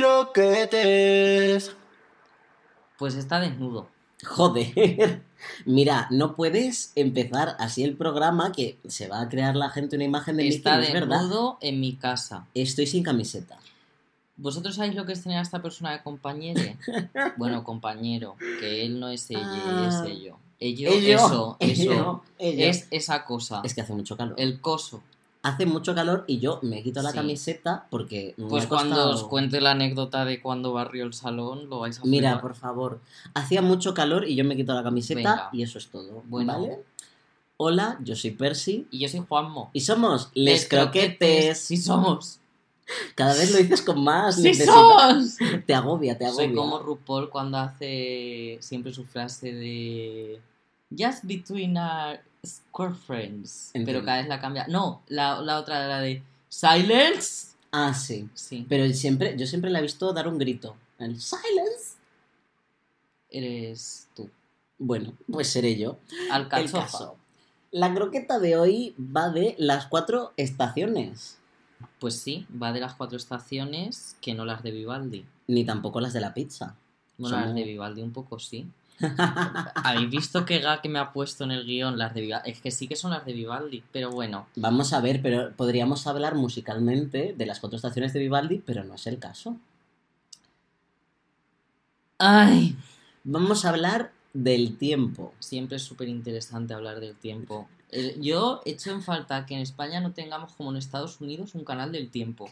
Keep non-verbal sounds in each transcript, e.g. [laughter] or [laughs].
croquetes. Pues está desnudo. Joder. Mira, no puedes empezar así el programa que se va a crear la gente una imagen de Está verdad. desnudo en mi casa. Estoy sin camiseta. ¿Vosotros sabéis lo que es tener a esta persona de compañero? [laughs] bueno, compañero, que él no es ella, Ah. es ello. Ello, Ello, eso, [laughs] eso. ello. Es esa cosa. Es que hace mucho calor. El coso. Hace mucho calor y yo me quito la Sí. camiseta porque me Pues cuando costado- os cuente la anécdota de cuando barrió el salón, lo vais a Mira, por favor. Hacía mucho calor y yo me quito la camiseta Venga. y eso es todo. Bueno. ¿Vale? Hola, yo soy Percy Y yo soy Juanmo. y somos Les Croquetes. Sí somos. Cada vez lo dices con más. Sí somos. Te agobia, te agobia. Soy como RuPaul cuando hace siempre su frase de Just between our square friends. Entiendo. Pero cada vez la cambia. No, la, la otra era de Silence. Ah, sí. Sí, Pero siempre, yo siempre la he visto dar un grito. El silence. eres tú. Bueno, pues seré yo. Alcachofa. caso. La croqueta de hoy va de las cuatro estaciones. Pues sí, va de las cuatro estaciones que no las de Vivaldi. Ni tampoco las de la pizza. Bueno, Somos- las de Vivaldi un poco sí. [laughs] ¿Habéis visto qué ga que me ha puesto en el guion? Las de Vivaldi. Es que sí que son las de Vivaldi, pero bueno. Vamos a ver, pero podríamos hablar musicalmente de las cuatro estaciones de Vivaldi, pero no es el caso. ¡Ay! Vamos a hablar del tiempo. Siempre es súper interesante hablar del tiempo. El- yo echo en falta que en España no tengamos como en Estados Unidos un canal del tiempo.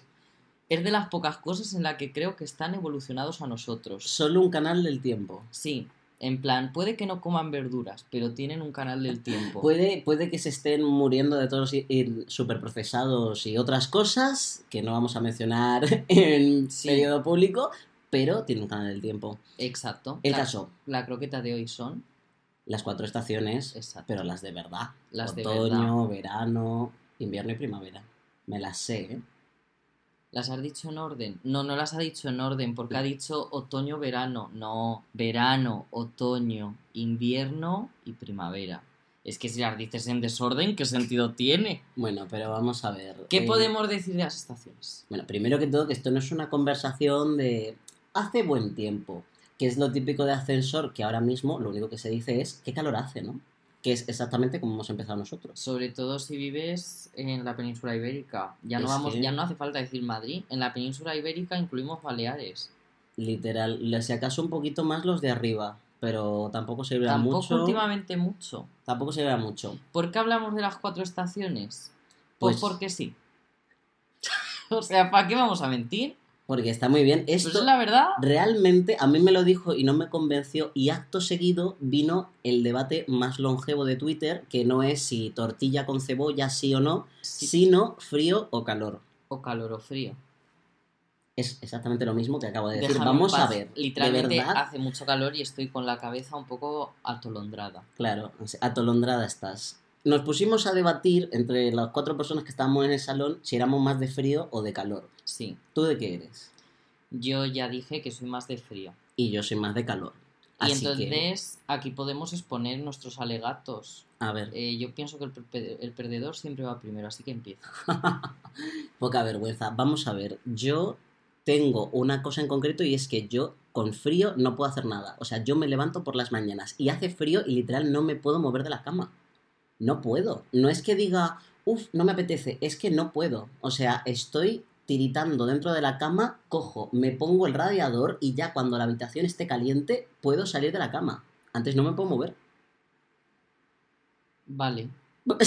Es de las pocas cosas en las que creo que están evolucionados a nosotros. Solo un canal del tiempo. Sí, en plan, puede que no coman verduras, pero tienen un canal del tiempo. Puede, puede que se estén muriendo de todos los superprocesados y otras cosas que no vamos a mencionar [laughs] en Sí. periodo público, pero tiene un canal del tiempo. Exacto. El la, caso, La croqueta de hoy son. las cuatro estaciones, Exacto. pero las de verdad. Las de Otoño, verano, invierno y primavera. Me las sé, ¿eh? ¿Las has dicho en orden? No, no las ha dicho en orden, porque ha dicho otoño-verano. No, verano, otoño, invierno y primavera. Es que si las dices en desorden, ¿qué sentido tiene? Bueno, pero vamos a ver. ¿Qué eh, podemos decir de las estaciones? Bueno, primero que todo, que esto no es una conversación de hace buen tiempo, que es lo típico de ascensor, que ahora mismo lo único que se dice es qué calor hace, ¿no? Que es exactamente como hemos empezado nosotros. Sobre todo si vives en la península ibérica. Ya no, vamos, que- ya no hace falta decir Madrid. En la península ibérica incluimos Baleares. Literal, si acaso un poquito más los de arriba, pero tampoco se verá Tampoco mucho. últimamente mucho. Tampoco se verá mucho. ¿Por qué hablamos de las cuatro estaciones? Pues, Pues- porque sí. [laughs] o sea, ¿para qué vamos a mentir? Porque está muy bien. Pues Esto es la verdad. realmente a mí me lo dijo y no me convenció y acto seguido vino el debate más longevo de Twitter, que no es si tortilla con cebolla sí o no, Sí. sino frío o calor. O calor o frío. Es exactamente lo mismo que acabo de decir. Déjame Vamos a ver. Literalmente de verdad, hace mucho calor y estoy con la cabeza un poco atolondrada. claro, atolondrada estás. Nos pusimos a debatir entre las cuatro personas que estábamos en el salón si éramos más de frío o de calor. Sí. ¿Tú de qué eres? Yo ya dije que soy más de frío. Y yo soy más de calor. Y Así que, entonces aquí podemos exponer nuestros alegatos. a ver, Eh, yo pienso que el, per- el perdedor siempre va primero, así que empiezo. [laughs] poca vergüenza. Vamos a ver, yo tengo una cosa en concreto y es que yo con frío no puedo hacer nada. O sea, yo me levanto por las mañanas y hace frío y literal no me puedo mover de la cama. No puedo. No es que diga, uff, no me apetece, es que no puedo. O sea, estoy tiritando dentro de la cama, cojo, me pongo el radiador y ya cuando la habitación esté caliente puedo salir de la cama. Antes no me puedo mover. Vale. [laughs]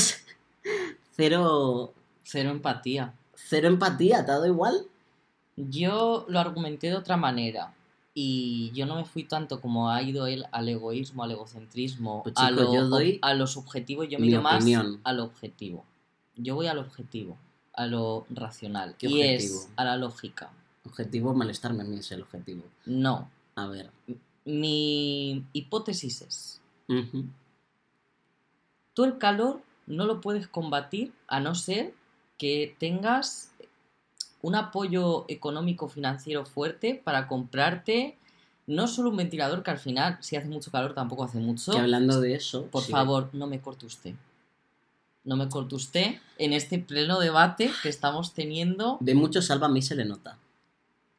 Cero, Cero empatía. cero empatía, ¿te ha dado igual? Yo lo argumenté de otra manera. Y yo no me fui tanto como ha ido él al egoísmo, al egocentrismo, Pues, a, chico, lo, yo doy a lo subjetivo. Yo me mi ido más al objetivo. Yo voy al objetivo, a lo racional. ¿Qué y objetivo? es a la lógica. Objetivo, malestarme a mí es el objetivo. No. A ver. Mi hipótesis es, tú el calor no lo puedes combatir a no ser que tengas un apoyo económico financiero fuerte para comprarte no solo un ventilador que al final si hace mucho calor tampoco hace mucho. Que hablando de eso, Por sí, favor, no me corte usted. No me corte usted en este pleno debate que estamos teniendo. de mucho salva a mí se le nota.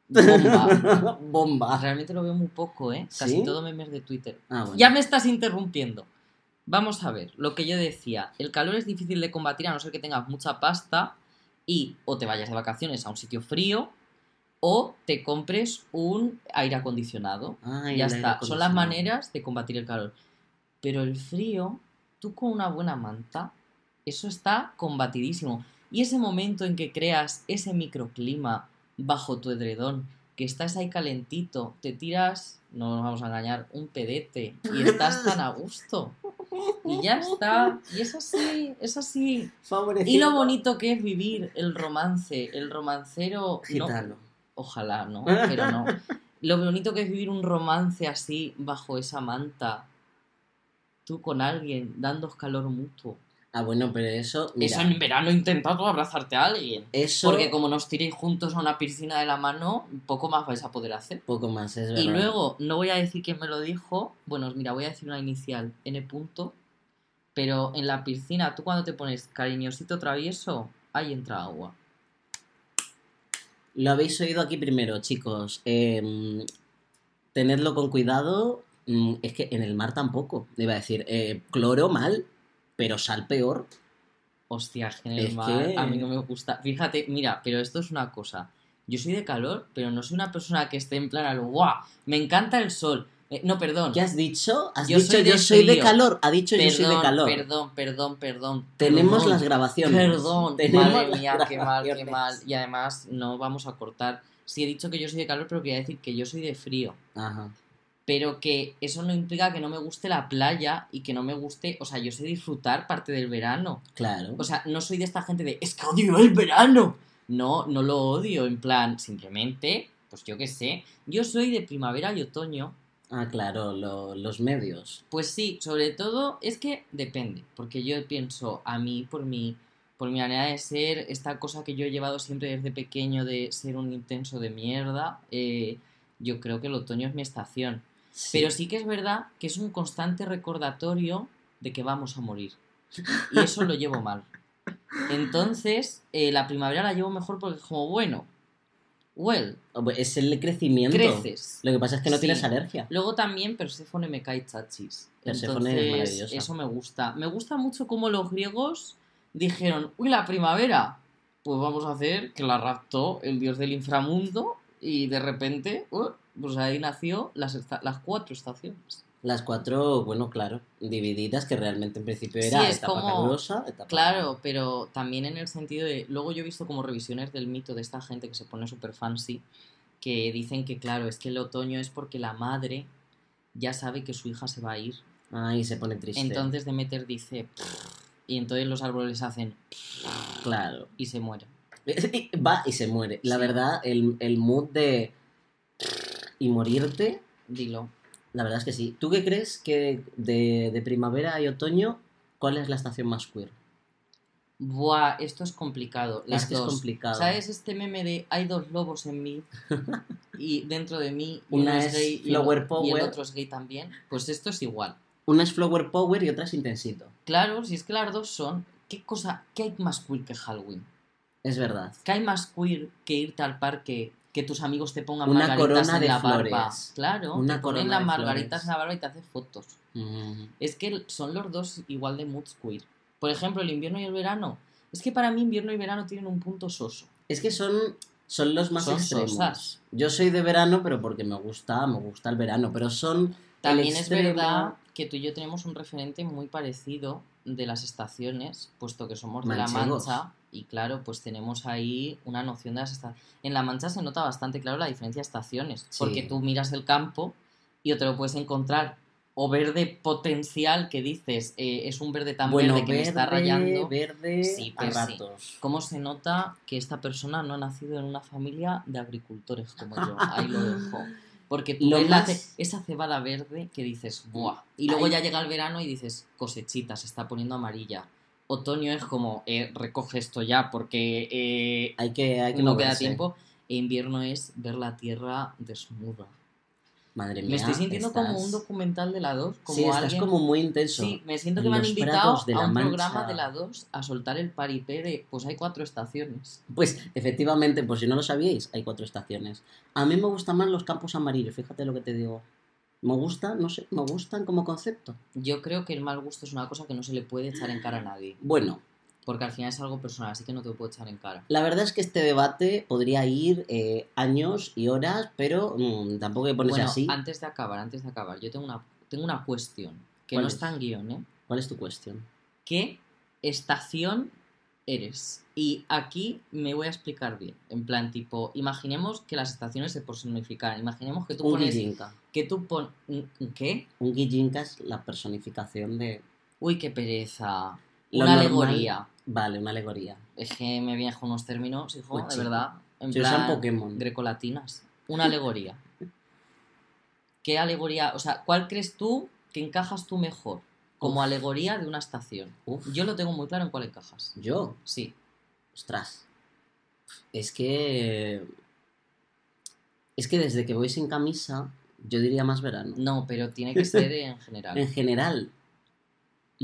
bomba. [laughs] Bomba. Realmente lo veo muy poco, ¿eh? Casi ¿Sí? todo memes de Twitter. Ah, bueno. Ya me estás interrumpiendo. Vamos a ver, lo que yo decía, el calor es difícil de combatir a no ser que tengas mucha pasta y o te vayas de vacaciones a un sitio frío o te compres un aire acondicionado. Ay, ya el aire está, son las maneras de combatir el calor. Pero el frío, tú con una buena manta, eso está combatidísimo. Y ese momento en que creas ese microclima bajo tu edredón, que estás ahí calentito, te tiras, no nos vamos a engañar, un pedete y estás tan a gusto. [laughs] Y ya está. Y es así, es así. Favorecido. Y lo bonito que es vivir el romance, el romancero... no-. Ojalá, ¿no? [laughs] Pero no. Lo bonito que es vivir un romance así, bajo esa manta. Tú con alguien, dando calor mutuo. Ah, bueno, pero eso. Mira, Eso en verano intentado abrazarte a alguien. eso. Porque como nos tiréis juntos a una piscina de la mano, poco más vais a poder hacer. Poco más, es verdad. Y luego, no voy a decir quién me lo dijo. Bueno, mira, voy a decir una inicial, N punto. Pero en la piscina, tú cuando te pones cariñosito travieso, ahí entra agua. Lo habéis oído aquí primero, chicos. Eh, tenedlo con cuidado. Mm, Es que en el mar tampoco. Iba a decir, eh, cloro mal, pero sal peor. Hostia, es mar que- a mí no me gusta. Fíjate, mira, pero esto es una cosa. Yo soy de calor, pero no soy una persona que esté en plan al guau, me encanta el sol. Eh, no, perdón. ¿Qué has dicho? Has Yo dicho soy de yo soy de calor. Ha dicho yo soy de Perdón, calor. Perdón, perdón, perdón. Tenemos perdón, las grabaciones. Perdón, Tenemos madre mía, qué mal, qué mal. Y además, no vamos a cortar. Sí, he dicho que yo soy de calor, pero quería decir que yo soy de frío. Ajá. Pero que eso no implica que no me guste la playa y que no me guste. O sea, yo sé disfrutar parte del verano. Claro. O sea, no soy de esta gente de es que odio el verano. No, no lo odio, en plan, simplemente, pues yo qué sé. Yo soy de primavera y otoño. ah, claro, lo- los medios. Pues sí, sobre todo es que depende, porque yo pienso a mí, por mi, por mi manera de ser, esta cosa que yo he llevado siempre desde pequeño de ser un intenso de mierda, eh, yo creo que el otoño es mi estación. Sí. Pero sí que es verdad que es un constante recordatorio de que vamos a morir. [laughs] Y eso lo llevo mal. Entonces, eh, la primavera la llevo mejor porque es como, bueno, well, Es el crecimiento. creces. Lo que pasa es que no Sí. tienes alergia. Luego también Perséfone me cae chachis. Perséfone es eso me gusta. Me gusta mucho cómo los griegos dijeron, uy, la primavera, pues vamos a hacer que la raptó el dios del inframundo y de repente, uh, pues ahí nació las, las cuatro estaciones. Las cuatro, bueno, claro, divididas, que realmente en principio Sí, era es etapa como- calurosa, etapa... Claro, pero también en el sentido de. Luego yo he visto como revisiones del mito de esta gente que se pone súper fancy, que dicen que, claro, es que el otoño es porque la madre ya sabe que su hija se va a ir. Ay, se pone triste. Entonces Demeter dice. Y entonces los árboles hacen. Claro. Y se mueren. [laughs] Va y se muere. La Sí. verdad, el, el mood de... Y morirte, Dilo. la verdad es que sí. ¿Tú qué crees que de, de primavera y otoño, cuál es la estación más queer? Buah, esto es complicado. Las es que dos. es complicado. ¿Sabes este meme de hay dos lobos en mí y [laughs] dentro de mí y Una uno es gay y el- flower y el power. otro es gay también? Pues esto es igual. Una es Flower Power y otra es Intensito. Claro, si es que las dos son. ¿Qué cosa? ¿Qué hay más queer que Halloween? Es verdad. ¿Qué hay más queer que irte al parque, que tus amigos te pongan Una margaritas corona en de la barba? Claro, Una te ponen las margaritas flores. en la barba y te hacen fotos. Mm. Es que son los dos igual de moods queer. Por ejemplo, el invierno y el verano. Es que para mí invierno y verano tienen un punto soso. Es que son, son los más Son extremos. sosas. Yo soy de verano, pero porque me gusta, me gusta el verano. Pero son. También es verdad que tú y yo tenemos un referente muy parecido de las estaciones, puesto que somos de la. Mancha y claro, pues tenemos ahí una noción de las estaciones. En la Mancha se nota bastante claro la diferencia de estaciones, Sí. porque tú miras el campo y te lo puedes encontrar o verde potencial que dices eh, es un verde tan bueno, verde que me está rayando. verde Sí, a pues sí. ratos. ¿Cómo se nota que esta persona no ha nacido en una familia de agricultores como yo? Ahí lo dejo. [laughs] Porque tú Lo ves la más- ce- esa cebada verde que dices, ¡buah! Y luego Ay. ya llega el verano y dices, cosechita, se está poniendo amarilla. Otoño es como, eh, recoge esto ya porque eh, Hay que, hay que no queda tiempo. E invierno es ver la tierra desnuda. Madre mía. Me estoy sintiendo como un documental de la 2. Como sí, estás alguien... como muy intenso. Sí, me siento En que me han invitado de a un Mancha. programa de la 2 a soltar el paripé de, pues hay cuatro estaciones. Pues efectivamente, por si no lo sabíais, hay cuatro estaciones. A mí me gustan más los campos amarillos, fíjate lo que te digo. Me gustan, no sé, me gustan como concepto. Yo creo que el mal gusto es una cosa que no se le puede echar en cara a nadie. Bueno, Porque al final es algo personal, así que no te lo puedo echar en cara. la verdad es que este debate podría ir eh, años y horas, pero mm, tampoco hay que ponerse Bueno, así. antes de acabar, antes de acabar, yo tengo una, tengo una cuestión que ¿Cuál no es? está en guion, ¿eh? ¿Cuál es tu cuestión? ¿Qué estación eres? Y aquí me voy a explicar bien. En plan, tipo, imaginemos que las estaciones se personifican. Imaginemos que tú Un pones. guillinka. Que tú pon... ¿Qué? Un guillinka es la personificación de... Uy, qué pereza. Lo Una normal- alegoría. Vale, una alegoría. Es que me vienen con unos términos, hijo, de verdad. En Se usan plan, Pokémon. grecolatinas. Una alegoría. [laughs] ¿Qué alegoría? O sea, ¿cuál crees tú que encajas tú mejor como Uf. alegoría de una estación? Uf, Yo lo tengo muy claro en cuál encajas. yo, Sí. ostras. Es que... Es que desde que voy sin camisa, yo diría más verano. No, pero tiene que ser en general. [laughs] En general,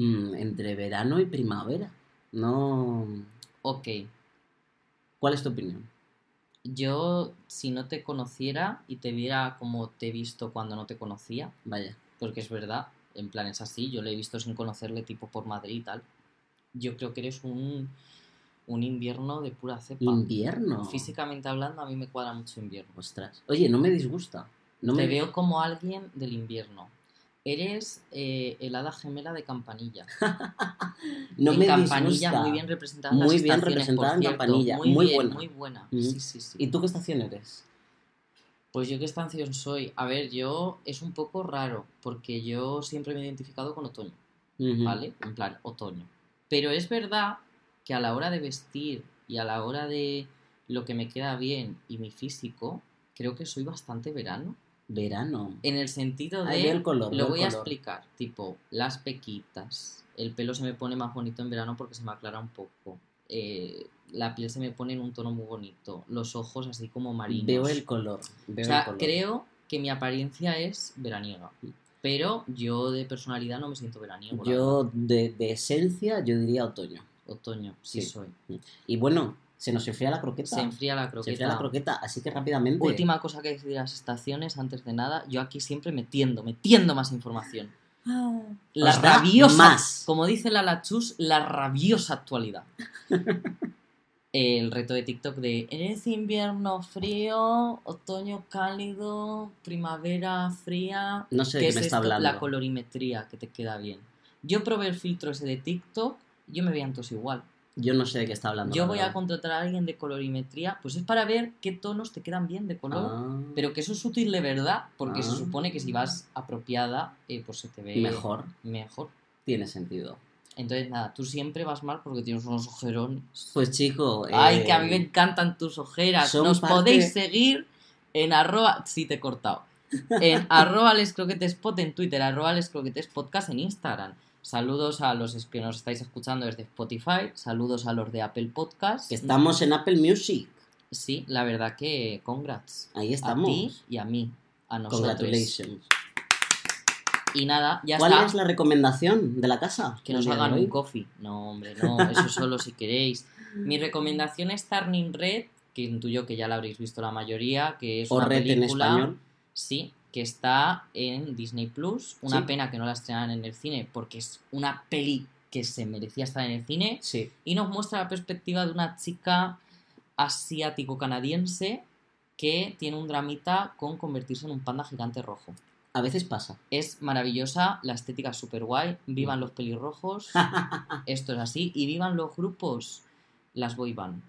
mm, entre verano y primavera. No... Ok. ¿Cuál es tu opinión? Yo, si no te conociera y te viera como te he visto cuando no te conocía, Vaya. porque es verdad, en plan es así, yo le he visto sin conocerle tipo por Madrid y tal, yo creo que eres un, un invierno de pura cepa. Invierno. Físicamente hablando, a mí me cuadra mucho invierno. Ostras. Oye, no me disgusta. No Te me... veo como alguien del invierno. Eres eh, el hada gemela de Campanilla. [laughs] no en me Campanilla disgusta. muy bien representada en Muy las bien representada en cierto. Campanilla, Muy, muy bien, buena. muy buena. Ujú. Sí, sí, sí. ¿Y tú qué estación eres? Pues yo qué estación soy. A ver, yo es un poco raro, porque yo siempre me he identificado con otoño. ¿vale? En plan, otoño. Pero es verdad que a la hora de vestir y a la hora de lo que me queda bien y mi físico, creo que soy bastante verano. Verano. En el sentido de... Ahí veo el color. Lo el voy a explicar, tipo, las pequitas. El pelo se me pone más bonito en verano porque se me aclara un poco. Eh, la piel se me pone en un tono muy bonito. Los ojos así como marinos. Veo el color. Veo o sea, el color. creo que mi apariencia es veraniega. Pero yo de personalidad no me siento veraniego. Yo, de, de esencia, yo diría otoño. Otoño, sí, Sí. soy. Y bueno, se nos enfría la croqueta. Se enfría la Se croqueta. enfría la croqueta, así que rápidamente. Última cosa que decir de las estaciones, antes de nada, yo aquí siempre metiendo, metiendo más información. La Os da rabiosa, más. como dice la Lachus, la rabiosa actualidad. [laughs] El reto de TikTok de eres invierno frío, otoño cálido, primavera fría. No sé de ¿Qué qué es me está esto? hablando. La colorimetría que te queda bien. Yo probé el filtro ese de TikTok, yo me veía entonces igual. Yo no sé de qué está hablando. Yo voy a contratar a alguien de colorimetría, pues es para ver qué tonos te quedan bien de color. Ah, Pero que eso es útil de verdad, porque se Ah. supone que si vas apropiada, eh, pues se te ve mejor. mejor. Tiene sentido. Entonces, nada, tú siempre vas mal porque tienes unos ojerones. Pues chico. Ay, eh, que a mí me encantan tus ojeras. Nos parte- podéis seguir en arroba... Sí, te he cortado. [laughs] En arroba lescroquetespot en Twitter, arroba lescroquetespodcast en Instagram. Saludos a los que nos estáis escuchando desde Spotify. Saludos a los de Apple Podcast. Estamos en Apple Music. Sí, la verdad que congrats. Ahí A estamos. ti y a mí. A nosotros. Congratulations. Y nada, ya ¿Cuál está. es la recomendación de la casa? Que nos hagan un coffee. No, hombre, no, [laughs] eso solo si queréis. Mi recomendación es Turning Red, que intuyo que ya la habréis visto la mayoría, que es O una Red en película, español. sí, que está en Disney Plus. Una Sí. pena que no la estrenaran en el cine, porque es una peli que se merecía estar en el cine Sí. y nos muestra la perspectiva de una chica asiático-canadiense que tiene un dramita con convertirse en un panda gigante rojo. A veces pasa. Es maravillosa, la estética es súper guay, vivan los pelirrojos, [laughs] esto es así, y vivan los grupos, las boy band.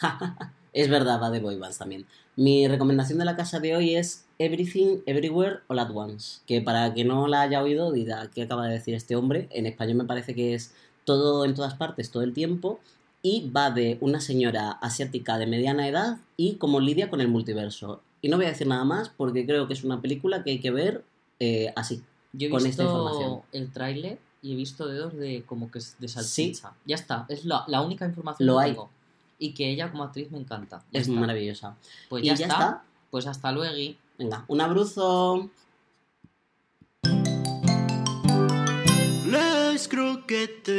[laughs] Es verdad, va de boy bands también. Mi recomendación de la casa de hoy es Everything, Everywhere, All at Once. Que para que no la haya oído, dirá qué acaba de decir este hombre. En español me parece que es todo en todas partes, todo el tiempo. Y va de una señora asiática de mediana edad y cómo lidia con el multiverso. Y no voy a decir nada más porque creo que es una película que hay que ver eh, así. Yo he Con esta información. visto el tráiler y he visto dedos de como que es de salchicha. Ya está, es la, la única información Lo que hay. tengo y que ella como actriz me encanta. Es está. maravillosa. Pues ya, está? Pues hasta luego. Y... Venga, un abrazo. Las croquetes.